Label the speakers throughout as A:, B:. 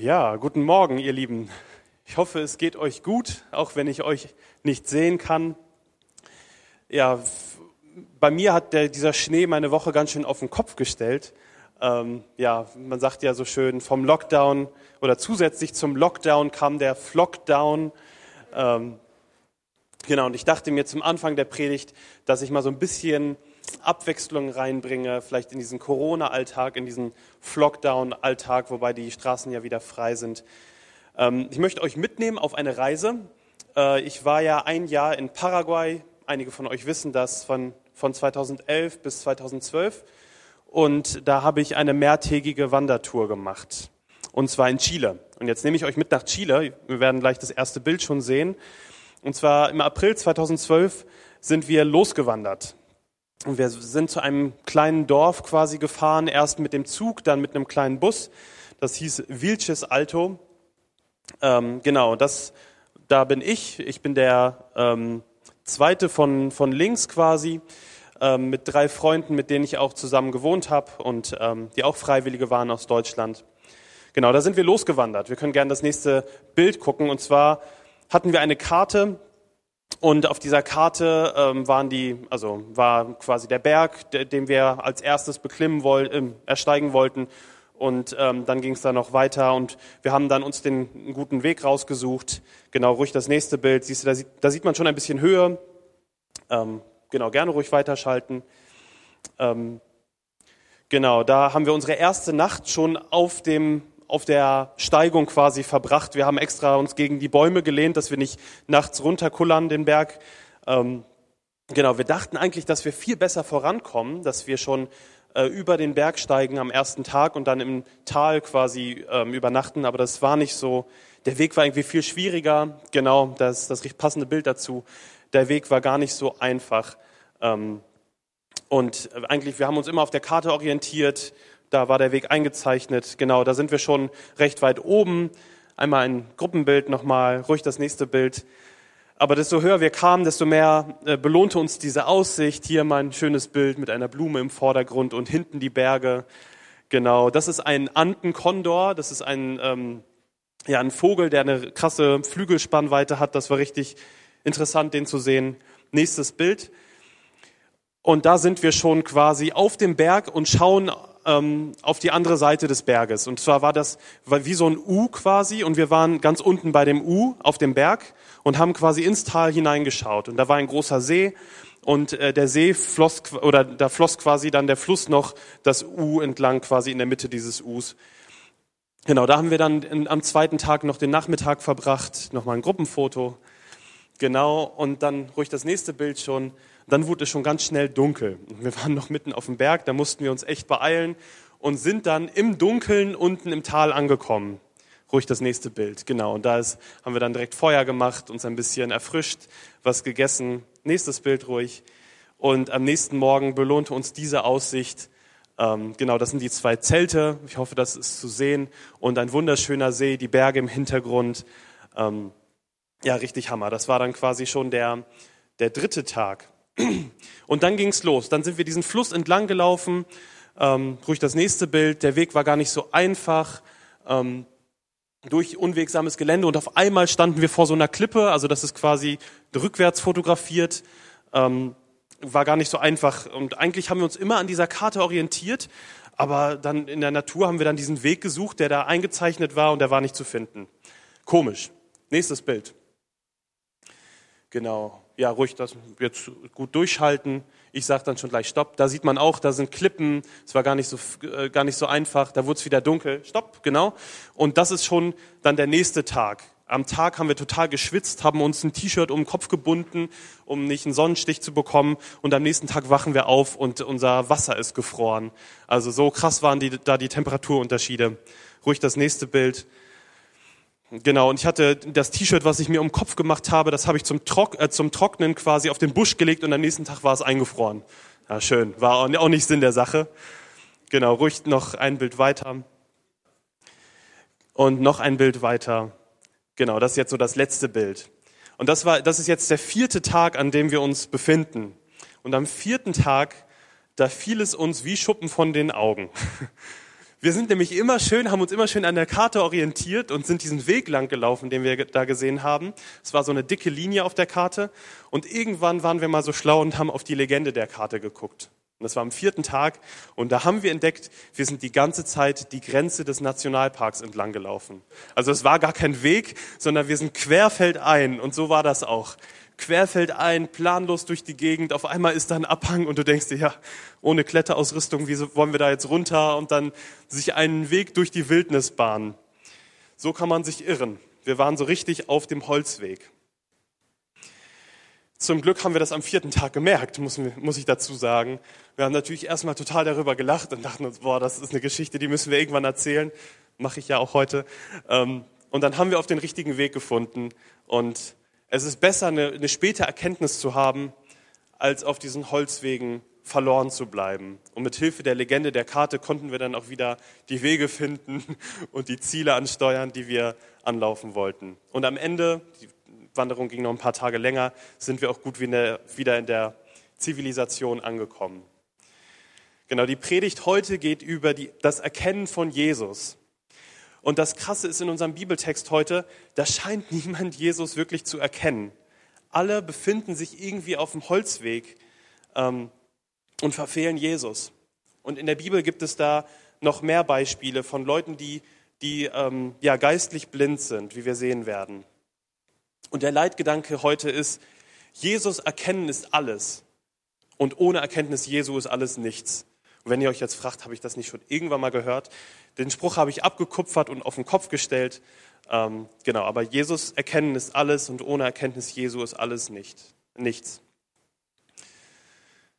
A: Ja, guten Morgen, ihr Lieben. Ich hoffe, es geht euch gut, auch wenn ich euch nicht sehen kann. Ja, bei mir hat der, dieser Schnee meine Woche ganz schön auf den Kopf gestellt. Ähm, ja, man sagt ja so schön, vom Lockdown oder zusätzlich zum Lockdown kam der Flockdown. Ähm, genau, und ich dachte mir zum Anfang der Predigt, dass ich mal so ein bisschen Abwechslung reinbringe, vielleicht in diesen Corona-Alltag, in diesen Flockdown-Alltag, wobei die Straßen ja wieder frei sind. Ähm, ich möchte euch mitnehmen auf eine Reise. Äh, ich war ja ein Jahr in Paraguay. Einige von euch wissen das von, von 2011 bis 2012. Und da habe ich eine mehrtägige Wandertour gemacht. Und zwar in Chile. Und jetzt nehme ich euch mit nach Chile. Wir werden gleich das erste Bild schon sehen. Und zwar im April 2012 sind wir losgewandert. Und wir sind zu einem kleinen Dorf quasi gefahren, erst mit dem Zug, dann mit einem kleinen Bus. Das hieß Vilches Alto. Ähm, genau, das, da bin ich. Ich bin der ähm, zweite von, von links quasi, ähm, mit drei Freunden, mit denen ich auch zusammen gewohnt habe und ähm, die auch Freiwillige waren aus Deutschland. Genau, da sind wir losgewandert. Wir können gerne das nächste Bild gucken. Und zwar hatten wir eine Karte, und auf dieser Karte ähm, waren die, also war quasi der Berg, den wir als erstes beklimmen wollten, äh, ersteigen wollten. Und ähm, dann ging es da noch weiter und wir haben dann uns den guten Weg rausgesucht. Genau, ruhig das nächste Bild. Siehst du, da sieht, da sieht man schon ein bisschen Höhe. Ähm, genau, gerne ruhig weiterschalten. Ähm, genau, da haben wir unsere erste Nacht schon auf dem auf der Steigung quasi verbracht. Wir haben extra uns gegen die Bäume gelehnt, dass wir nicht nachts runterkullern den Berg. Ähm, genau, wir dachten eigentlich, dass wir viel besser vorankommen, dass wir schon äh, über den Berg steigen am ersten Tag und dann im Tal quasi ähm, übernachten, aber das war nicht so. Der Weg war irgendwie viel schwieriger. Genau, das das passende Bild dazu. Der Weg war gar nicht so einfach. Ähm, und eigentlich, wir haben uns immer auf der Karte orientiert, da war der Weg eingezeichnet. Genau, da sind wir schon recht weit oben. Einmal ein Gruppenbild nochmal, ruhig das nächste Bild. Aber desto höher wir kamen, desto mehr äh, belohnte uns diese Aussicht. Hier mal ein schönes Bild mit einer Blume im Vordergrund und hinten die Berge. Genau, das ist ein Antenkondor. Das ist ein, ähm, ja, ein Vogel, der eine krasse Flügelspannweite hat. Das war richtig interessant, den zu sehen. Nächstes Bild. Und da sind wir schon quasi auf dem Berg und schauen ähm, auf die andere Seite des Berges. Und zwar war das wie so ein U quasi und wir waren ganz unten bei dem U auf dem Berg und haben quasi ins Tal hineingeschaut. Und da war ein großer See und äh, der See floss oder da floss quasi dann der Fluss noch das U entlang quasi in der Mitte dieses Us. Genau, da haben wir dann in, am zweiten Tag noch den Nachmittag verbracht, nochmal ein Gruppenfoto. Genau, und dann ruhig das nächste Bild schon. Dann wurde es schon ganz schnell dunkel. Wir waren noch mitten auf dem Berg, da mussten wir uns echt beeilen und sind dann im Dunkeln unten im Tal angekommen. Ruhig das nächste Bild, genau. Und da ist, haben wir dann direkt Feuer gemacht, uns ein bisschen erfrischt, was gegessen. Nächstes Bild ruhig. Und am nächsten Morgen belohnte uns diese Aussicht. Ähm, genau, das sind die zwei Zelte. Ich hoffe, das ist zu sehen. Und ein wunderschöner See, die Berge im Hintergrund. Ähm, ja, richtig Hammer. Das war dann quasi schon der, der dritte Tag. Und dann ging's los. Dann sind wir diesen Fluss entlang gelaufen. Ähm, ruhig das nächste Bild. Der Weg war gar nicht so einfach. Ähm, durch unwegsames Gelände und auf einmal standen wir vor so einer Klippe, also das ist quasi rückwärts fotografiert, ähm, war gar nicht so einfach. Und eigentlich haben wir uns immer an dieser Karte orientiert, aber dann in der Natur haben wir dann diesen Weg gesucht, der da eingezeichnet war und der war nicht zu finden. Komisch. Nächstes Bild. Genau ja, ruhig das jetzt gut durchhalten. Ich sage dann schon gleich Stopp. Da sieht man auch, da sind Klippen. Es war gar nicht so, äh, gar nicht so einfach. Da wurde es wieder dunkel. Stopp, genau. Und das ist schon dann der nächste Tag. Am Tag haben wir total geschwitzt, haben uns ein T-Shirt um den Kopf gebunden, um nicht einen Sonnenstich zu bekommen. Und am nächsten Tag wachen wir auf und unser Wasser ist gefroren. Also so krass waren die, da die Temperaturunterschiede. Ruhig das nächste Bild. Genau, und ich hatte das T-Shirt, was ich mir um den Kopf gemacht habe, das habe ich zum, Trock, äh, zum Trocknen quasi auf den Busch gelegt und am nächsten Tag war es eingefroren. Ja, schön, war auch nicht Sinn der Sache. Genau, ruhig noch ein Bild weiter. Und noch ein Bild weiter. Genau, das ist jetzt so das letzte Bild. Und das war, das ist jetzt der vierte Tag, an dem wir uns befinden. Und am vierten Tag, da fiel es uns wie Schuppen von den Augen. Wir sind nämlich immer schön, haben uns immer schön an der Karte orientiert und sind diesen Weg lang gelaufen, den wir da gesehen haben. Es war so eine dicke Linie auf der Karte und irgendwann waren wir mal so schlau und haben auf die Legende der Karte geguckt. Und das war am vierten Tag und da haben wir entdeckt, wir sind die ganze Zeit die Grenze des Nationalparks entlang gelaufen. Also es war gar kein Weg, sondern wir sind querfeldein und so war das auch querfeldein, planlos durch die Gegend. Auf einmal ist da ein Abhang und du denkst dir, ja, ohne Kletterausrüstung, wie wollen wir da jetzt runter und dann sich einen Weg durch die Wildnis bahnen. So kann man sich irren. Wir waren so richtig auf dem Holzweg. Zum Glück haben wir das am vierten Tag gemerkt, muss, muss ich dazu sagen. Wir haben natürlich erstmal total darüber gelacht und dachten uns, boah, das ist eine Geschichte, die müssen wir irgendwann erzählen. Mache ich ja auch heute. Ähm, und dann haben wir auf den richtigen Weg gefunden und es ist besser, eine, eine späte Erkenntnis zu haben, als auf diesen Holzwegen verloren zu bleiben. Und mit Hilfe der Legende der Karte konnten wir dann auch wieder die Wege finden und die Ziele ansteuern, die wir anlaufen wollten. Und am Ende, die Wanderung ging noch ein paar Tage länger, sind wir auch gut wieder in der Zivilisation angekommen. Genau, die Predigt heute geht über die, das Erkennen von Jesus. Und das Krasse ist in unserem Bibeltext heute, da scheint niemand Jesus wirklich zu erkennen. Alle befinden sich irgendwie auf dem Holzweg ähm, und verfehlen Jesus. Und in der Bibel gibt es da noch mehr Beispiele von Leuten, die, die ähm, ja, geistlich blind sind, wie wir sehen werden. Und der Leitgedanke heute ist, Jesus erkennen ist alles. Und ohne Erkenntnis Jesu ist alles nichts. Und wenn ihr euch jetzt fragt, habe ich das nicht schon irgendwann mal gehört? Den Spruch habe ich abgekupfert und auf den Kopf gestellt. Ähm, genau, aber Jesus erkennen ist alles und ohne Erkenntnis Jesu ist alles nicht, nichts.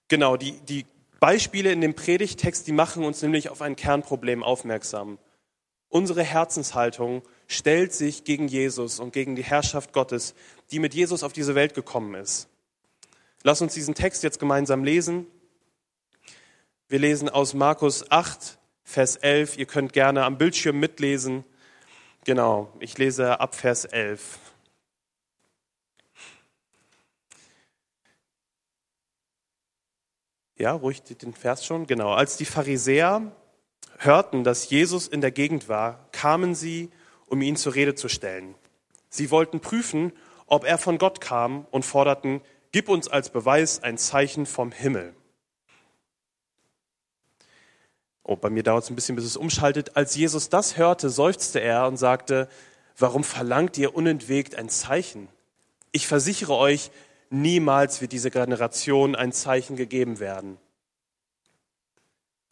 A: Genau, die, die Beispiele in dem Predigtext, die machen uns nämlich auf ein Kernproblem aufmerksam. Unsere Herzenshaltung stellt sich gegen Jesus und gegen die Herrschaft Gottes, die mit Jesus auf diese Welt gekommen ist. Lass uns diesen Text jetzt gemeinsam lesen. Wir lesen aus Markus 8, Vers 11. Ihr könnt gerne am Bildschirm mitlesen. Genau, ich lese ab Vers 11. Ja, ruhig den Vers schon. Genau. Als die Pharisäer hörten, dass Jesus in der Gegend war, kamen sie, um ihn zur Rede zu stellen. Sie wollten prüfen, ob er von Gott kam und forderten, gib uns als Beweis ein Zeichen vom Himmel. Oh, bei mir dauert es ein bisschen, bis es umschaltet. Als Jesus das hörte, seufzte er und sagte, warum verlangt ihr unentwegt ein Zeichen? Ich versichere euch, niemals wird diese Generation ein Zeichen gegeben werden.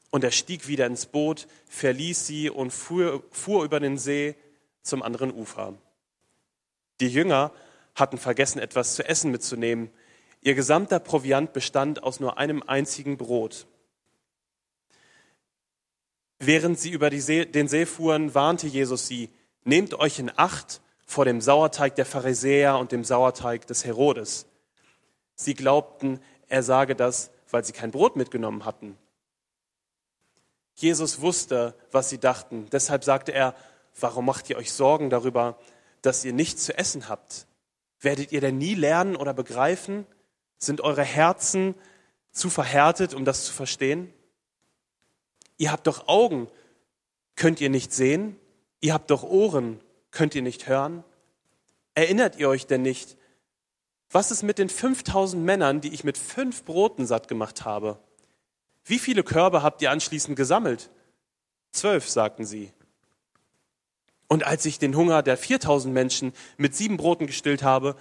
A: Und er stieg wieder ins Boot, verließ sie und fuhr, fuhr über den See zum anderen Ufer. Die Jünger hatten vergessen, etwas zu essen mitzunehmen. Ihr gesamter Proviant bestand aus nur einem einzigen Brot. Während sie über See, den See fuhren, warnte Jesus sie, nehmt euch in Acht vor dem Sauerteig der Pharisäer und dem Sauerteig des Herodes. Sie glaubten, er sage das, weil sie kein Brot mitgenommen hatten. Jesus wusste, was sie dachten. Deshalb sagte er, warum macht ihr euch Sorgen darüber, dass ihr nichts zu essen habt? Werdet ihr denn nie lernen oder begreifen? Sind eure Herzen zu verhärtet, um das zu verstehen? Ihr habt doch Augen, könnt ihr nicht sehen? Ihr habt doch Ohren, könnt ihr nicht hören? Erinnert ihr euch denn nicht, was ist mit den 5000 Männern, die ich mit fünf Broten satt gemacht habe? Wie viele Körbe habt ihr anschließend gesammelt? Zwölf, sagten sie. Und als ich den Hunger der 4000 Menschen mit sieben Broten gestillt habe,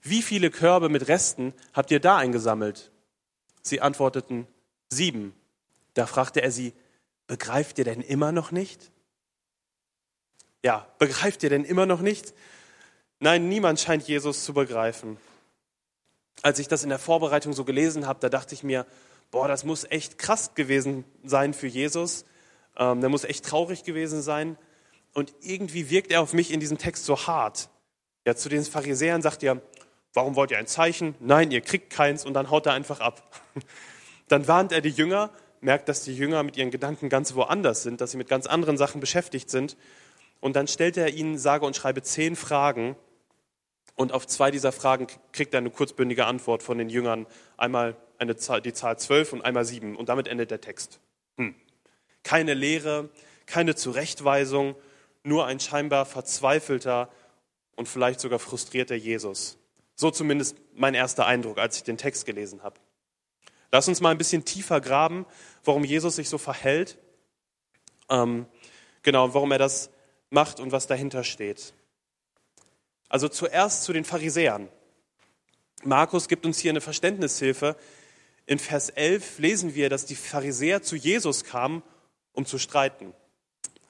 A: wie viele Körbe mit Resten habt ihr da eingesammelt? Sie antworteten, sieben. Da fragte er sie, begreift ihr denn immer noch nicht? Ja, begreift ihr denn immer noch nicht? Nein, niemand scheint Jesus zu begreifen. Als ich das in der Vorbereitung so gelesen habe, da dachte ich mir, boah, das muss echt krass gewesen sein für Jesus. Ähm, der muss echt traurig gewesen sein. Und irgendwie wirkt er auf mich in diesem Text so hart. Ja, zu den Pharisäern sagt er, warum wollt ihr ein Zeichen? Nein, ihr kriegt keins und dann haut er einfach ab. Dann warnt er die Jünger, merkt, dass die Jünger mit ihren Gedanken ganz woanders sind, dass sie mit ganz anderen Sachen beschäftigt sind. Und dann stellt er ihnen, sage und schreibe, zehn Fragen. Und auf zwei dieser Fragen kriegt er eine kurzbündige Antwort von den Jüngern. Einmal eine Zahl, die Zahl zwölf und einmal sieben. Und damit endet der Text. Hm. Keine Lehre, keine Zurechtweisung, nur ein scheinbar verzweifelter und vielleicht sogar frustrierter Jesus. So zumindest mein erster Eindruck, als ich den Text gelesen habe. Lass uns mal ein bisschen tiefer graben, warum Jesus sich so verhält. Ähm, genau, warum er das macht und was dahinter steht. Also zuerst zu den Pharisäern. Markus gibt uns hier eine Verständnishilfe. In Vers 11 lesen wir, dass die Pharisäer zu Jesus kamen, um zu streiten.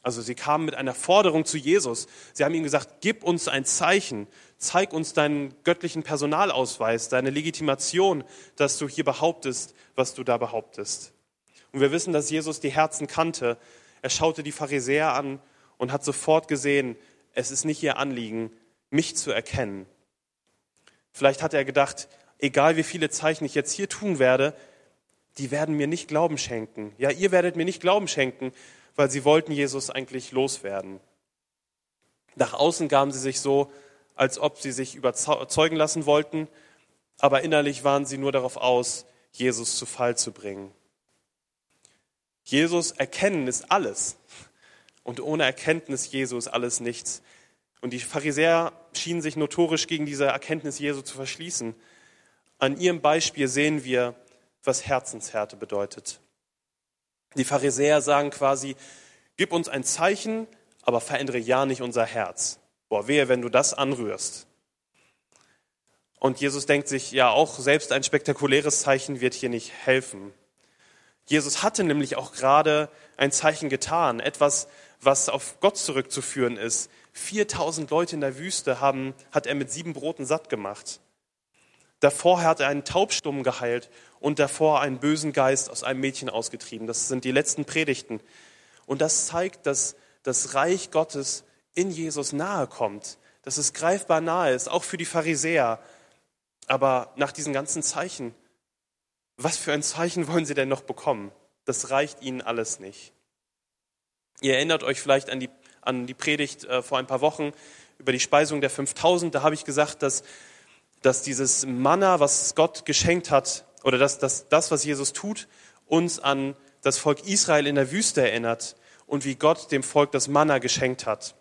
A: Also sie kamen mit einer Forderung zu Jesus. Sie haben ihm gesagt, gib uns ein Zeichen, zeig uns deinen göttlichen Personalausweis, deine Legitimation, dass du hier behauptest, was du da behauptest. Und wir wissen, dass Jesus die Herzen kannte. Er schaute die Pharisäer an und hat sofort gesehen, es ist nicht ihr Anliegen, mich zu erkennen. Vielleicht hat er gedacht, egal wie viele Zeichen ich jetzt hier tun werde, die werden mir nicht Glauben schenken. Ja, ihr werdet mir nicht Glauben schenken, weil sie wollten Jesus eigentlich loswerden. Nach außen gaben sie sich so, als ob sie sich überzeugen lassen wollten, aber innerlich waren sie nur darauf aus, Jesus zu Fall zu bringen. Jesus erkennen ist alles. Und ohne Erkenntnis Jesu ist alles nichts. Und die Pharisäer schienen sich notorisch gegen diese Erkenntnis Jesu zu verschließen. An ihrem Beispiel sehen wir, was Herzenshärte bedeutet. Die Pharisäer sagen quasi, gib uns ein Zeichen, aber verändere ja nicht unser Herz. Boah, wehe, wenn du das anrührst. Und Jesus denkt sich, ja, auch selbst ein spektakuläres Zeichen wird hier nicht helfen. Jesus hatte nämlich auch gerade ein Zeichen getan, etwas, was auf Gott zurückzuführen ist. 4000 Leute in der Wüste haben, hat er mit sieben Broten satt gemacht. Davor hat er einen Taubstummen geheilt und davor einen bösen Geist aus einem Mädchen ausgetrieben. Das sind die letzten Predigten. Und das zeigt, dass das Reich Gottes in Jesus nahe kommt, dass es greifbar nahe ist, auch für die Pharisäer. Aber nach diesen ganzen Zeichen, was für ein Zeichen wollen sie denn noch bekommen? Das reicht ihnen alles nicht. Ihr erinnert euch vielleicht an die, an die Predigt äh, vor ein paar Wochen über die Speisung der 5000. Da habe ich gesagt, dass dass dieses Manna, was Gott geschenkt hat, oder dass, dass das, was Jesus tut, uns an das Volk Israel in der Wüste erinnert und wie Gott dem Volk das Manna geschenkt hat.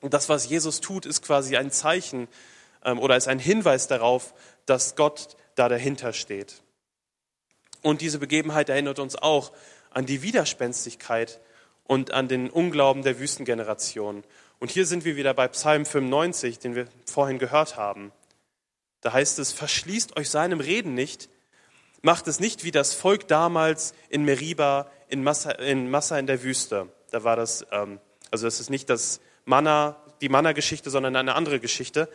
A: Und das, was Jesus tut, ist quasi ein Zeichen ähm, oder ist ein Hinweis darauf, dass Gott da dahinter steht. Und diese Begebenheit erinnert uns auch an die Widerspenstigkeit und an den Unglauben der Wüstengeneration. Und hier sind wir wieder bei Psalm 95, den wir vorhin gehört haben. Da heißt es, verschließt euch seinem Reden nicht, macht es nicht wie das Volk damals in Meriba, in Massa in, Massa in der Wüste. Da war das, ähm, also das ist nicht das Manna, die Manna-Geschichte, sondern eine andere Geschichte.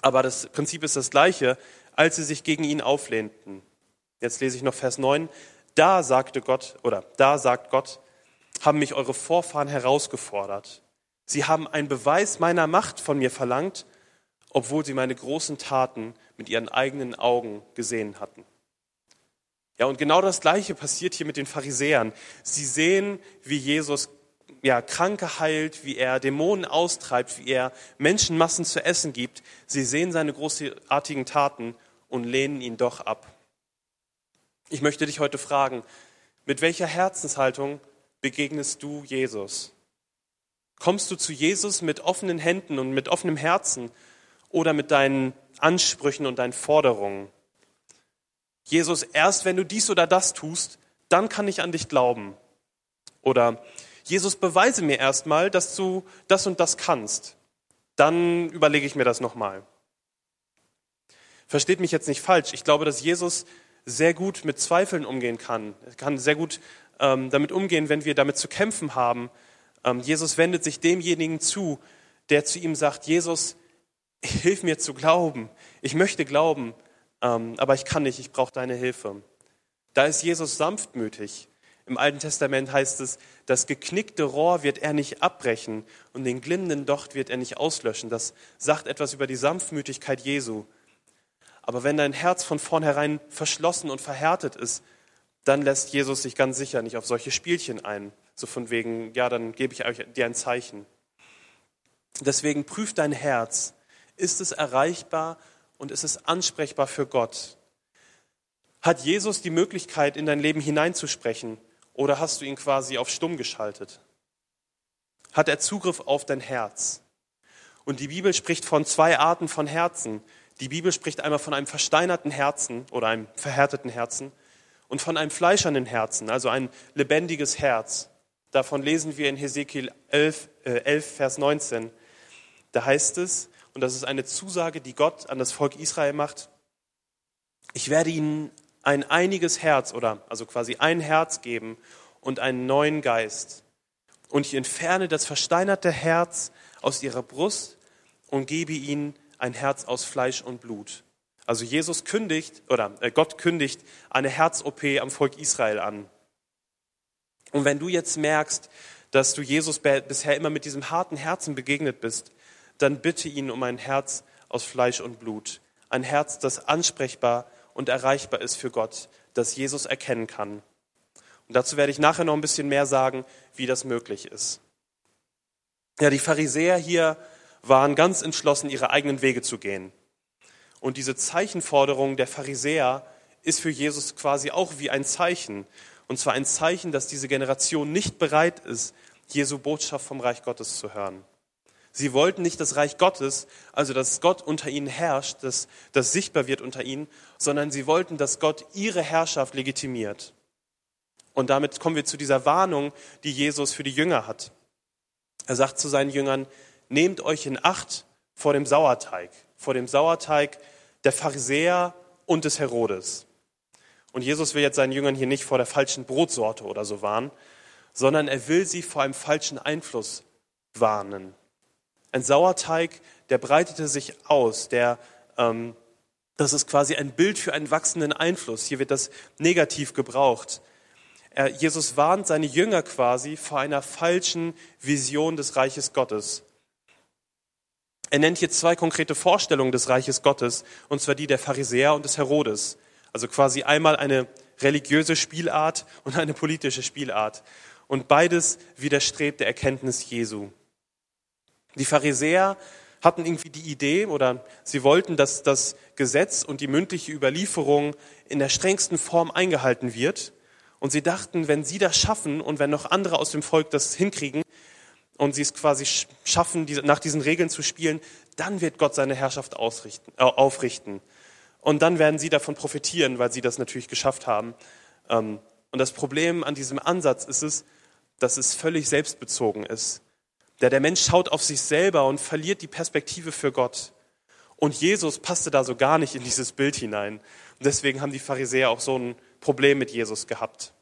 A: Aber das Prinzip ist das gleiche, als sie sich gegen ihn auflehnten. Jetzt lese ich noch Vers 9. Da sagte Gott, oder da sagt Gott, haben mich eure Vorfahren herausgefordert. Sie haben einen Beweis meiner Macht von mir verlangt obwohl sie meine großen Taten mit ihren eigenen Augen gesehen hatten. Ja, und genau das Gleiche passiert hier mit den Pharisäern. Sie sehen, wie Jesus ja, Kranke heilt, wie er Dämonen austreibt, wie er Menschenmassen zu essen gibt. Sie sehen seine großartigen Taten und lehnen ihn doch ab. Ich möchte dich heute fragen, mit welcher Herzenshaltung begegnest du Jesus? Kommst du zu Jesus mit offenen Händen und mit offenem Herzen oder mit deinen Ansprüchen und deinen Forderungen. Jesus, erst wenn du dies oder das tust, dann kann ich an dich glauben. Oder Jesus, beweise mir erstmal, dass du das und das kannst. Dann überlege ich mir das nochmal. Versteht mich jetzt nicht falsch. Ich glaube, dass Jesus sehr gut mit Zweifeln umgehen kann. Er kann sehr gut ähm, damit umgehen, wenn wir damit zu kämpfen haben. Ähm, Jesus wendet sich demjenigen zu, der zu ihm sagt, Jesus, hilf mir zu glauben. Ich möchte glauben, ähm, aber ich kann nicht, ich brauche deine Hilfe. Da ist Jesus sanftmütig. Im Alten Testament heißt es, das geknickte Rohr wird er nicht abbrechen und den glimmenden Docht wird er nicht auslöschen. Das sagt etwas über die Sanftmütigkeit Jesu. Aber wenn dein Herz von vornherein verschlossen und verhärtet ist, dann lässt Jesus sich ganz sicher nicht auf solche Spielchen ein. So von wegen, ja, dann gebe ich euch dir ein Zeichen. Deswegen prüf dein Herz ist es erreichbar und ist es ansprechbar für Gott? Hat Jesus die Möglichkeit, in dein Leben hineinzusprechen? oder hast du ihn quasi auf stumm geschaltet? Hat er Zugriff auf dein Herz? Und die Bibel spricht von zwei Arten von Herzen. Die Bibel spricht einmal von einem versteinerten Herzen oder einem verhärteten Herzen und von einem fleischernen Herzen, also ein lebendiges Herz. Davon lesen wir in Hesekiel 11, äh, 11, Vers 19. Da heißt es, und das ist eine Zusage, die Gott an das Volk Israel macht, ich werde ihnen ein einiges Herz oder also quasi ein Herz geben und einen neuen Geist. Und ich entferne das versteinerte Herz aus ihrer Brust und gebe ihnen ein Herz aus Fleisch und Blut. Also Jesus kündigt oder äh, Gott kündigt eine Herz-OP am Volk Israel an. Und wenn du jetzt merkst, dass du Jesus bisher immer mit diesem harten Herzen begegnet bist, dann bitte ihn um ein Herz aus Fleisch und Blut. Ein Herz, das ansprechbar und erreichbar ist für Gott, das Jesus erkennen kann. Und dazu werde ich nachher noch ein bisschen mehr sagen, wie das möglich ist. Ja, die Pharisäer hier waren ganz entschlossen, ihre eigenen Wege zu gehen. Und diese Zeichenforderung der Pharisäer ist für Jesus quasi auch wie ein Zeichen. Und zwar ein Zeichen, dass diese Generation nicht bereit ist, Jesu Botschaft vom Reich Gottes zu hören. Sie wollten nicht das Reich Gottes, also dass Gott unter ihnen herrscht, dass das sichtbar wird unter ihnen, sondern sie wollten, dass Gott ihre Herrschaft legitimiert. Und damit kommen wir zu dieser Warnung, die Jesus für die Jünger hat. Er sagt zu seinen Jüngern, nehmt euch in Acht vor dem Sauerteig, vor dem Sauerteig der Pharisäer und des Herodes. Und Jesus will jetzt seinen Jüngern hier nicht vor der falschen Brotsorte oder so warnen, sondern er will sie vor einem falschen Einfluss warnen. Ein Sauerteig, der breitete sich aus, der, ähm, das ist quasi ein Bild für einen wachsenden Einfluss. Hier wird das negativ gebraucht. Er, Jesus warnt seine Jünger quasi vor einer falschen Vision des Reiches Gottes. Er nennt hier zwei konkrete Vorstellungen des Reiches Gottes, und zwar die der Pharisäer und des Herodes. Also quasi einmal eine religiöse Spielart und eine politische Spielart. Und beides widerstrebt der Erkenntnis Jesu. Die Pharisäer hatten irgendwie die Idee oder sie wollten, dass das Gesetz und die mündliche Überlieferung in der strengsten Form eingehalten wird. Und sie dachten, wenn sie das schaffen und wenn noch andere aus dem Volk das hinkriegen, und sie es quasi schaffen, nach diesen Regeln zu spielen, dann wird Gott seine Herrschaft ausrichten, äh, aufrichten. Und dann werden sie davon profitieren, weil sie das natürlich geschafft haben. Ähm, und das Problem an diesem Ansatz ist es, dass es völlig selbstbezogen ist. Der, der Mensch schaut auf sich selber und verliert die Perspektive für Gott. Und Jesus passte da so gar nicht in dieses Bild hinein. Und deswegen haben die Pharisäer auch so ein Problem mit Jesus gehabt.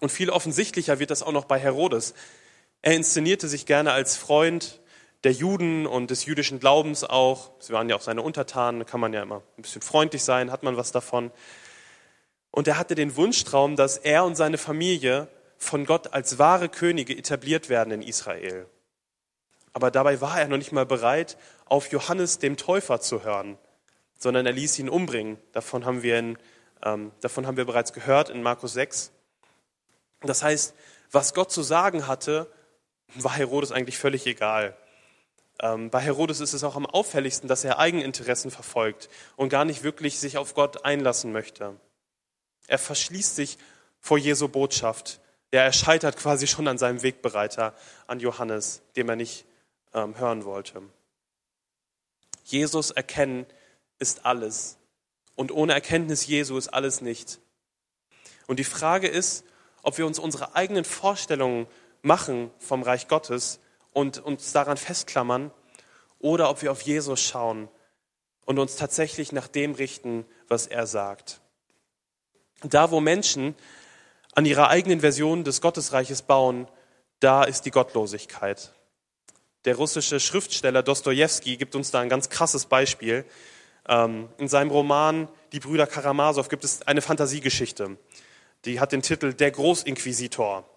A: Und viel offensichtlicher wird das auch noch bei Herodes. Er inszenierte sich gerne als Freund der Juden und des jüdischen Glaubens auch. Sie waren ja auch seine Untertanen, da kann man ja immer ein bisschen freundlich sein, hat man was davon. Und er hatte den Wunschtraum, dass er und seine Familie von Gott als wahre Könige etabliert werden in Israel. Aber dabei war er noch nicht mal bereit, auf Johannes dem Täufer zu hören, sondern er ließ ihn umbringen. Davon haben wir, in, ähm, davon haben wir bereits gehört in Markus 6. Das heißt, was Gott zu sagen hatte, war Herodes eigentlich völlig egal. Ähm, bei Herodes ist es auch am auffälligsten, dass er Eigeninteressen verfolgt und gar nicht wirklich sich auf Gott einlassen möchte. Er verschließt sich vor Jesu Botschaft. Ja, er scheitert quasi schon an seinem Wegbereiter, an Johannes, dem er nicht ähm, hören wollte. Jesus erkennen ist alles. Und ohne Erkenntnis Jesu ist alles nicht. Und die Frage ist, ob wir uns unsere eigenen Vorstellungen machen vom Reich Gottes und uns daran festklammern oder ob wir auf Jesus schauen und uns tatsächlich nach dem richten, was er sagt. Da, wo Menschen an ihrer eigenen Version des Gottesreiches bauen, da ist die Gottlosigkeit. Der russische Schriftsteller Dostoevsky gibt uns da ein ganz krasses Beispiel. Ähm, in seinem Roman Die Brüder Karamasow gibt es eine Fantasiegeschichte. Die hat den Titel Der Großinquisitor.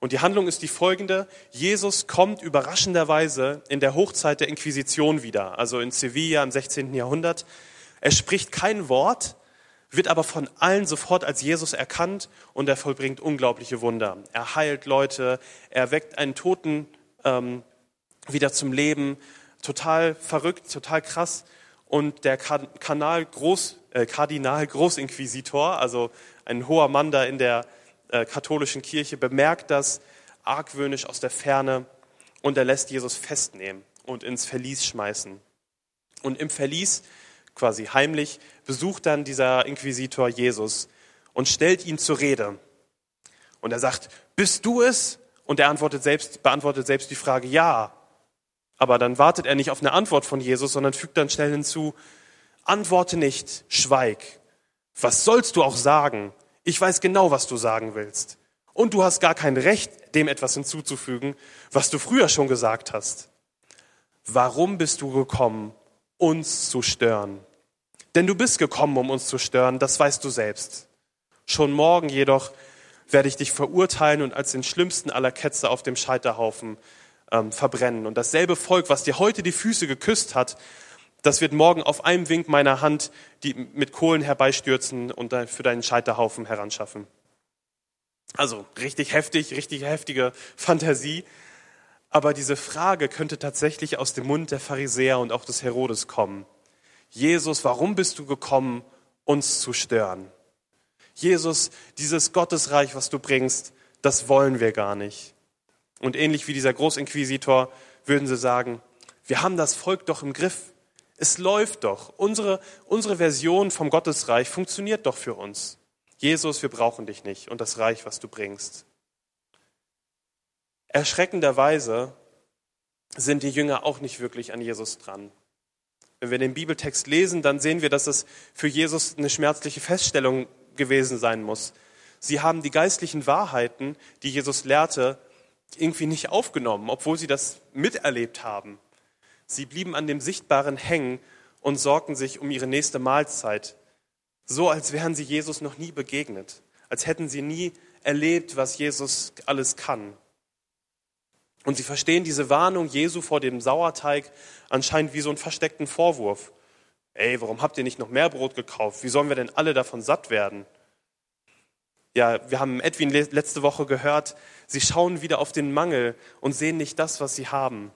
A: Und die Handlung ist die folgende. Jesus kommt überraschenderweise in der Hochzeit der Inquisition wieder, also in Sevilla im 16. Jahrhundert. Er spricht kein Wort, wird aber von allen sofort als Jesus erkannt und er vollbringt unglaubliche Wunder. Er heilt Leute, er weckt einen Toten ähm, wieder zum Leben. Total verrückt, total krass. Und der Kanal Groß, äh, Kardinal Großinquisitor, also ein hoher Mann da in der äh, katholischen Kirche bemerkt das argwöhnisch aus der Ferne und er lässt Jesus festnehmen und ins Verlies schmeißen. Und im Verlies, quasi heimlich, besucht dann dieser Inquisitor Jesus und stellt ihn zur Rede. Und er sagt, bist du es? Und er antwortet selbst, beantwortet selbst die Frage, ja. Aber dann wartet er nicht auf eine Antwort von Jesus, sondern fügt dann schnell hinzu, antworte nicht, schweig. Was sollst du auch sagen? Ich weiß genau, was du sagen willst. Und du hast gar kein Recht, dem etwas hinzuzufügen, was du früher schon gesagt hast. Warum bist du gekommen, uns zu stören? Denn du bist gekommen, um uns zu stören, das weißt du selbst. Schon morgen jedoch werde ich dich verurteilen und als den schlimmsten aller Ketzer auf dem Scheiterhaufen ähm, verbrennen. Und dasselbe Volk, was dir heute die Füße geküsst hat, das wird morgen auf einem Wink meiner Hand die mit Kohlen herbeistürzen und für deinen Scheiterhaufen heranschaffen. Also richtig heftig, richtig heftige Fantasie. Aber diese Frage könnte tatsächlich aus dem Mund der Pharisäer und auch des Herodes kommen. Jesus, warum bist du gekommen, uns zu stören? Jesus, dieses Gottesreich, was du bringst, das wollen wir gar nicht. Und ähnlich wie dieser Großinquisitor würden sie sagen, wir haben das Volk doch im Griff. Es läuft doch. Unsere, unsere Version vom Gottesreich funktioniert doch für uns. Jesus, wir brauchen dich nicht und das Reich, was du bringst. Erschreckenderweise sind die Jünger auch nicht wirklich an Jesus dran. Wenn wir den Bibeltext lesen, dann sehen wir, dass es für Jesus eine schmerzliche Feststellung gewesen sein muss. Sie haben die geistlichen Wahrheiten, die Jesus lehrte, irgendwie nicht aufgenommen, obwohl sie das miterlebt haben. Sie blieben an dem Sichtbaren hängen und sorgten sich um ihre nächste Mahlzeit, so als wären sie Jesus noch nie begegnet, als hätten sie nie erlebt, was Jesus alles kann. Und sie verstehen diese Warnung Jesu vor dem Sauerteig anscheinend wie so einen versteckten Vorwurf. Ey, warum habt ihr nicht noch mehr Brot gekauft? Wie sollen wir denn alle davon satt werden? Ja, wir haben Edwin letzte Woche gehört, sie schauen wieder auf den Mangel und sehen nicht das, was sie haben.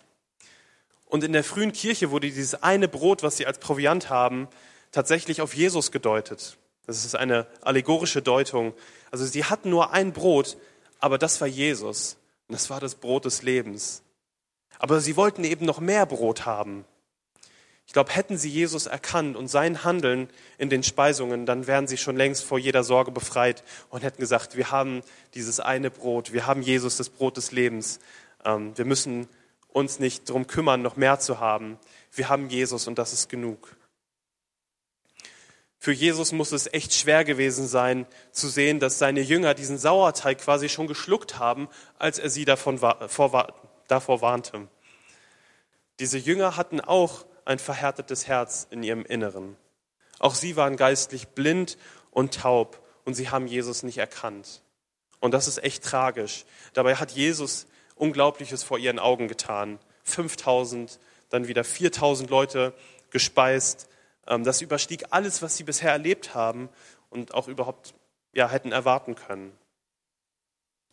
A: Und in der frühen Kirche wurde dieses eine Brot, was sie als Proviant haben, tatsächlich auf Jesus gedeutet. Das ist eine allegorische Deutung. Also sie hatten nur ein Brot, aber das war Jesus. Und das war das Brot des Lebens. Aber sie wollten eben noch mehr Brot haben. Ich glaube, hätten sie Jesus erkannt und sein Handeln in den Speisungen, dann wären sie schon längst vor jeder Sorge befreit und hätten gesagt, wir haben dieses eine Brot, wir haben Jesus, das Brot des Lebens. Ähm, wir müssen uns nicht darum kümmern, noch mehr zu haben. Wir haben Jesus und das ist genug. Für Jesus muss es echt schwer gewesen sein, zu sehen, dass seine Jünger diesen Sauerteig quasi schon geschluckt haben, als er sie davon, vor, davor warnte. Diese Jünger hatten auch ein verhärtetes Herz in ihrem Inneren. Auch sie waren geistlich blind und taub und sie haben Jesus nicht erkannt. Und das ist echt tragisch. Dabei hat Jesus Unglaubliches vor ihren Augen getan. 5000, dann wieder 4000 Leute gespeist. Ähm, das überstieg alles, was sie bisher erlebt haben und auch überhaupt ja, hätten erwarten können.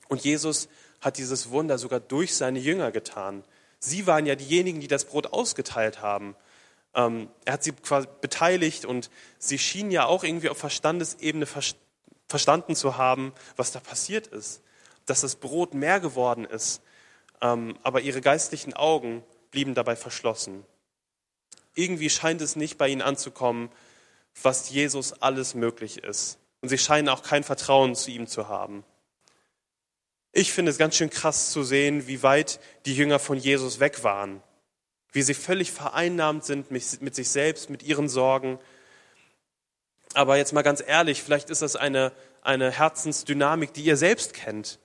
A: Und Jesus hat dieses Wunder sogar durch seine Jünger getan. Sie waren ja diejenigen, die das Brot ausgeteilt haben. Ähm, er hat sie quasi beteiligt und sie schienen ja auch irgendwie auf Verstandesebene verstanden zu haben, was da passiert ist. Dass das Brot mehr geworden ist, ähm, aber ihre geistlichen Augen blieben dabei verschlossen. Irgendwie scheint es nicht bei ihnen anzukommen, was Jesus alles möglich ist. Und sie scheinen auch kein Vertrauen zu ihm zu haben. Ich finde es ganz schön krass zu sehen, wie weit die Jünger von Jesus weg waren. Wie sie völlig vereinnahmt sind mit sich selbst, mit ihren Sorgen. Aber jetzt mal ganz ehrlich, vielleicht ist das eine, eine Herzensdynamik, die ihr selbst kennt.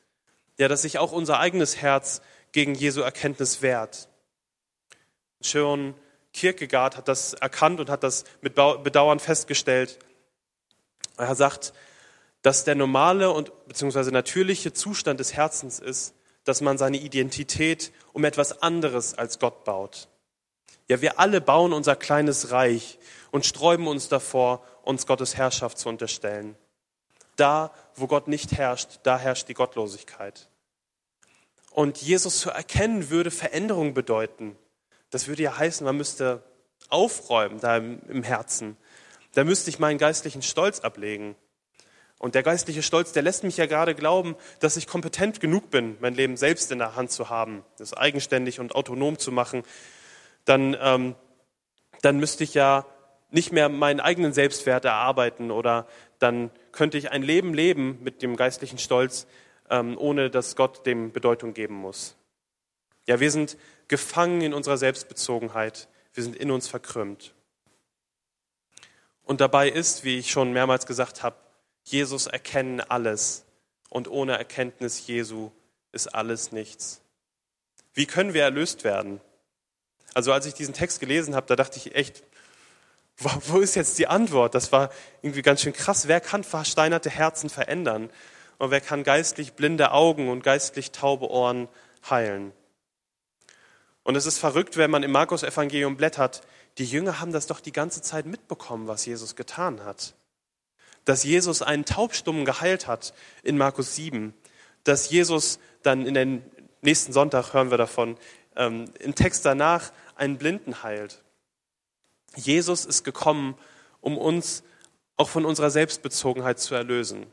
A: Ja, dass sich auch unser eigenes Herz gegen Jesu Erkenntnis wehrt. Schon Kierkegaard hat das erkannt und hat das mit Bedauern festgestellt. Er sagt, dass der normale und beziehungsweise natürliche Zustand des Herzens ist, dass man seine Identität um etwas anderes als Gott baut. Ja, wir alle bauen unser kleines Reich und sträuben uns davor, uns Gottes Herrschaft zu unterstellen. Da, wo Gott nicht herrscht, da herrscht die Gottlosigkeit. Und Jesus zu erkennen würde Veränderung bedeuten. Das würde ja heißen, man müsste aufräumen da im, Herzen. Da müsste ich meinen geistlichen Stolz ablegen. Und der geistliche Stolz, der lässt mich ja gerade glauben, dass ich kompetent genug bin, mein Leben selbst in der Hand zu haben, das eigenständig und autonom zu machen. Dann, ähm, dann müsste ich ja nicht mehr meinen eigenen Selbstwert erarbeiten oder dann könnte ich ein Leben leben mit dem geistlichen Stolz, ähm, ohne dass Gott dem Bedeutung geben muss. Ja, wir sind gefangen in unserer Selbstbezogenheit. Wir sind in uns verkrümmt. Und dabei ist, wie ich schon mehrmals gesagt habe, Jesus erkennen alles. Und ohne Erkenntnis Jesu ist alles nichts. Wie können wir erlöst werden? Also als ich diesen Text gelesen habe, da dachte ich echt, wo ist jetzt die Antwort? Das war irgendwie ganz schön krass. Wer kann versteinerte Herzen verändern? Und wer kann geistlich blinde Augen und geistlich taube Ohren heilen? Und es ist verrückt, wenn man im Markus-Evangelium blättert. Die Jünger haben das doch die ganze Zeit mitbekommen, was Jesus getan hat. Dass Jesus einen Taubstummen geheilt hat in Markus 7. Dass Jesus dann in den nächsten Sonntag hören wir davon, ähm, im Text danach einen Blinden heilt. Jesus ist gekommen, um uns auch von unserer Selbstbezogenheit zu erlösen.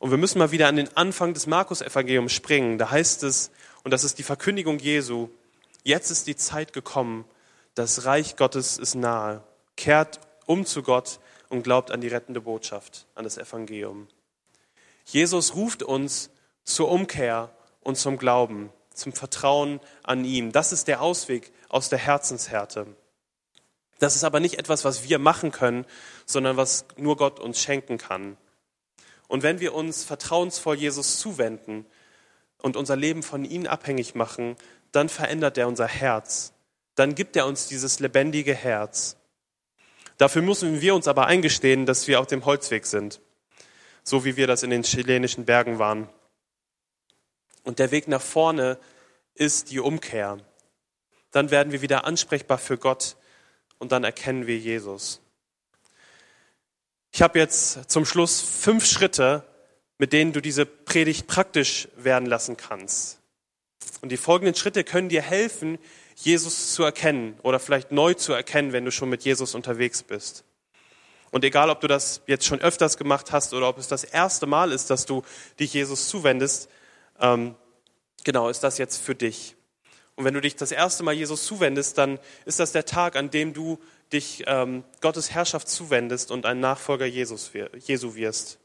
A: Und wir müssen mal wieder an den Anfang des Markus-Evangeliums springen. Da heißt es, und das ist die Verkündigung Jesu, jetzt ist die Zeit gekommen, das Reich Gottes ist nahe. Kehrt um zu Gott und glaubt an die rettende Botschaft, an das Evangelium. Jesus ruft uns zur Umkehr und zum Glauben, zum Vertrauen an ihm. Das ist der Ausweg aus der Herzenshärte. Das ist aber nicht etwas, was wir machen können, sondern was nur Gott uns schenken kann. Und wenn wir uns vertrauensvoll Jesus zuwenden und unser Leben von ihm abhängig machen, dann verändert er unser Herz. Dann gibt er uns dieses lebendige Herz. Dafür müssen wir uns aber eingestehen, dass wir auf dem Holzweg sind, so wie wir das in den chilenischen Bergen waren. Und der Weg nach vorne ist die Umkehr. Dann werden wir wieder ansprechbar für Gott und dann erkennen wir Jesus. Ich habe jetzt zum Schluss fünf Schritte, mit denen du diese Predigt praktisch werden lassen kannst. Und die folgenden Schritte können dir helfen, Jesus zu erkennen oder vielleicht neu zu erkennen, wenn du schon mit Jesus unterwegs bist. Und egal, ob du das jetzt schon öfters gemacht hast oder ob es das erste Mal ist, dass du dich Jesus zuwendest, ähm, genau, ist das jetzt für dich. Und wenn du dich das erste Mal Jesus zuwendest, dann ist das der Tag, an dem du dich ähm, Gottes Herrschaft zuwendest und ein Nachfolger Jesus, Jesu wirst.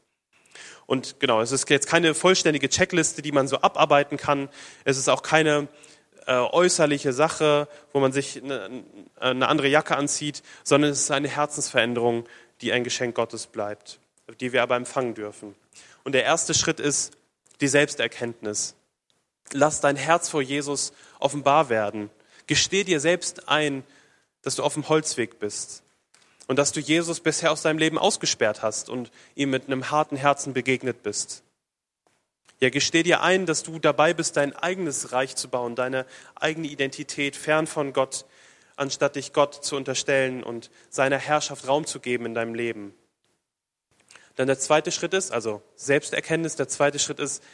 A: Und genau, es ist jetzt keine vollständige Checkliste, die man so abarbeiten kann. Es ist auch keine äh, äußerliche Sache, wo man sich eine, eine andere Jacke anzieht, sondern es ist eine Herzensveränderung, die ein Geschenk Gottes bleibt, die wir aber empfangen dürfen. Und der erste Schritt ist die Selbsterkenntnis. Lass dein Herz vor Jesus offenbar werden. Gesteh dir selbst ein, dass du auf dem Holzweg bist und dass du Jesus bisher aus deinem Leben ausgesperrt hast und ihm mit einem harten Herzen begegnet bist. Ja, gesteh dir ein, dass du dabei bist, dein eigenes Reich zu bauen, deine eigene Identität fern von Gott, anstatt dich Gott zu unterstellen und seiner Herrschaft Raum zu geben in deinem Leben. Dann der zweite Schritt ist, also Selbsterkenntnis, der zweite Schritt ist,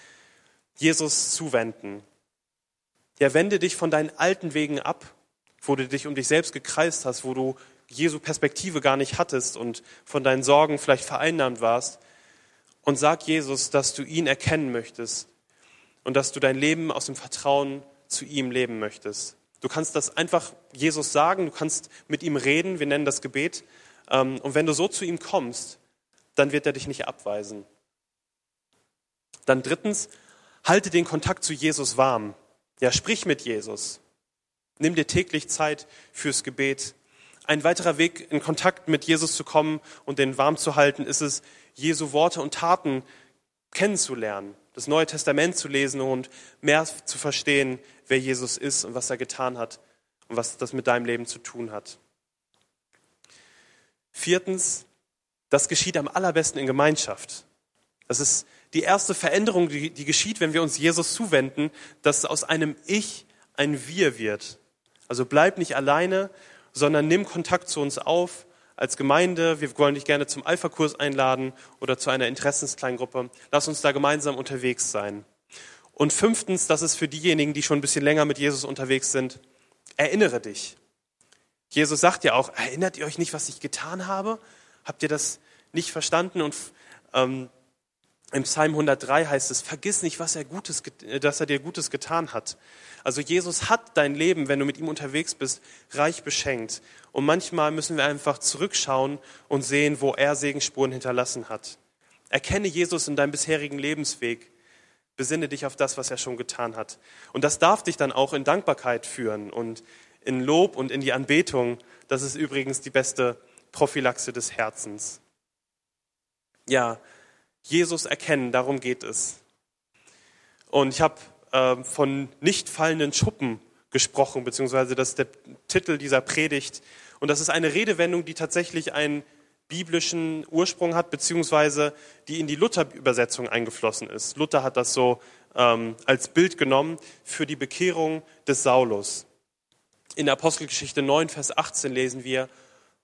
A: Jesus zuwenden. Ja, wende dich von deinen alten Wegen ab, wo du dich um dich selbst gekreist hast, wo du Jesu Perspektive gar nicht hattest und von deinen Sorgen vielleicht vereinnahmt warst. Und sag Jesus, dass du ihn erkennen möchtest und dass du dein Leben aus dem Vertrauen zu ihm leben möchtest. Du kannst das einfach Jesus sagen, du kannst mit ihm reden, wir nennen das Gebet. Ähm, und wenn du so zu ihm kommst, dann wird er dich nicht abweisen. Dann drittens, halte den Kontakt zu Jesus warm. Ja, sprich mit Jesus. Nimm dir täglich Zeit fürs Gebet. Ein weiterer Weg, in Kontakt mit Jesus zu kommen und den warm zu halten, ist es, Jesu Worte und Taten kennenzulernen, das Neue Testament zu lesen und mehr zu verstehen, wer Jesus ist und was er getan hat und was das mit deinem Leben zu tun hat. Viertens, das geschieht am allerbesten in Gemeinschaft. Das ist die erste Veränderung, die, die geschieht, wenn wir uns Jesus zuwenden, dass aus einem Ich ein Wir wird. Also bleib nicht alleine, sondern nimm Kontakt zu uns auf als Gemeinde. Wir wollen dich gerne zum Alpha-Kurs einladen oder zu einer Interessenskleingruppe. Lass uns da gemeinsam unterwegs sein. Und fünftens, das ist für diejenigen, die schon ein bisschen länger mit Jesus unterwegs sind, erinnere dich. Jesus sagt ja auch, erinnert ihr euch nicht, was ich getan habe? Habt ihr das nicht verstanden? Und Ähm, Im Psalm 103 heißt es, vergiss nicht, was er Gutes, dass er dir Gutes getan hat. Also Jesus hat dein Leben, wenn du mit ihm unterwegs bist, reich beschenkt. Und manchmal müssen wir einfach zurückschauen und sehen, wo er Segenspuren hinterlassen hat. Erkenne Jesus in deinem bisherigen Lebensweg. Besinne dich auf das, was er schon getan hat. Und das darf dich dann auch in Dankbarkeit führen und in Lob und in die Anbetung. Das ist übrigens die beste Prophylaxe des Herzens. Ja, Jesus erkennen, darum geht es. Und ich habe äh, von nicht fallenden Schuppen gesprochen, beziehungsweise das ist der Titel dieser Predigt. Und das ist eine Redewendung, die tatsächlich einen biblischen Ursprung hat, beziehungsweise die in die Luther-Übersetzung eingeflossen ist. Luther hat das so ähm, als Bild genommen für die Bekehrung des Saulus. In Apostelgeschichte 9, Vers 18 lesen wir,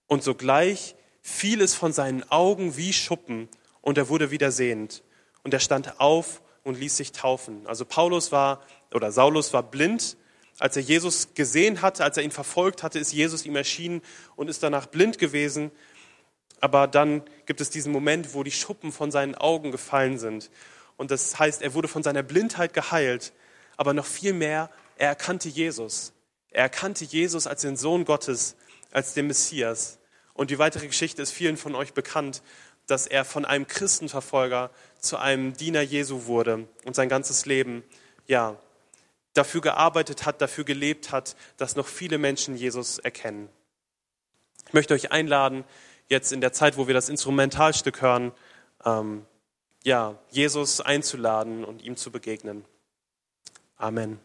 A: und sogleich fiel es von seinen Augen wie Schuppen und er wurde wieder sehend. Und er stand auf und ließ sich taufen. Also Paulus war, oder Saulus war blind. Als er Jesus gesehen hatte, als er ihn verfolgt hatte, ist Jesus ihm erschienen und ist danach blind gewesen. Aber dann gibt es diesen Moment, wo die Schuppen von seinen Augen gefallen sind. Und das heißt, er wurde von seiner Blindheit geheilt. Aber noch viel mehr, er erkannte Jesus. Er erkannte Jesus als den Sohn Gottes, als den Messias. Und die weitere Geschichte ist vielen von euch bekannt, dass er von einem Christenverfolger zu einem Diener Jesu wurde und sein ganzes Leben, ja, dafür gearbeitet hat, dafür gelebt hat, dass noch viele Menschen Jesus erkennen. Ich möchte euch einladen, jetzt in der Zeit, wo wir das Instrumentalstück hören, ähm, ja, Jesus einzuladen und ihm zu begegnen. Amen.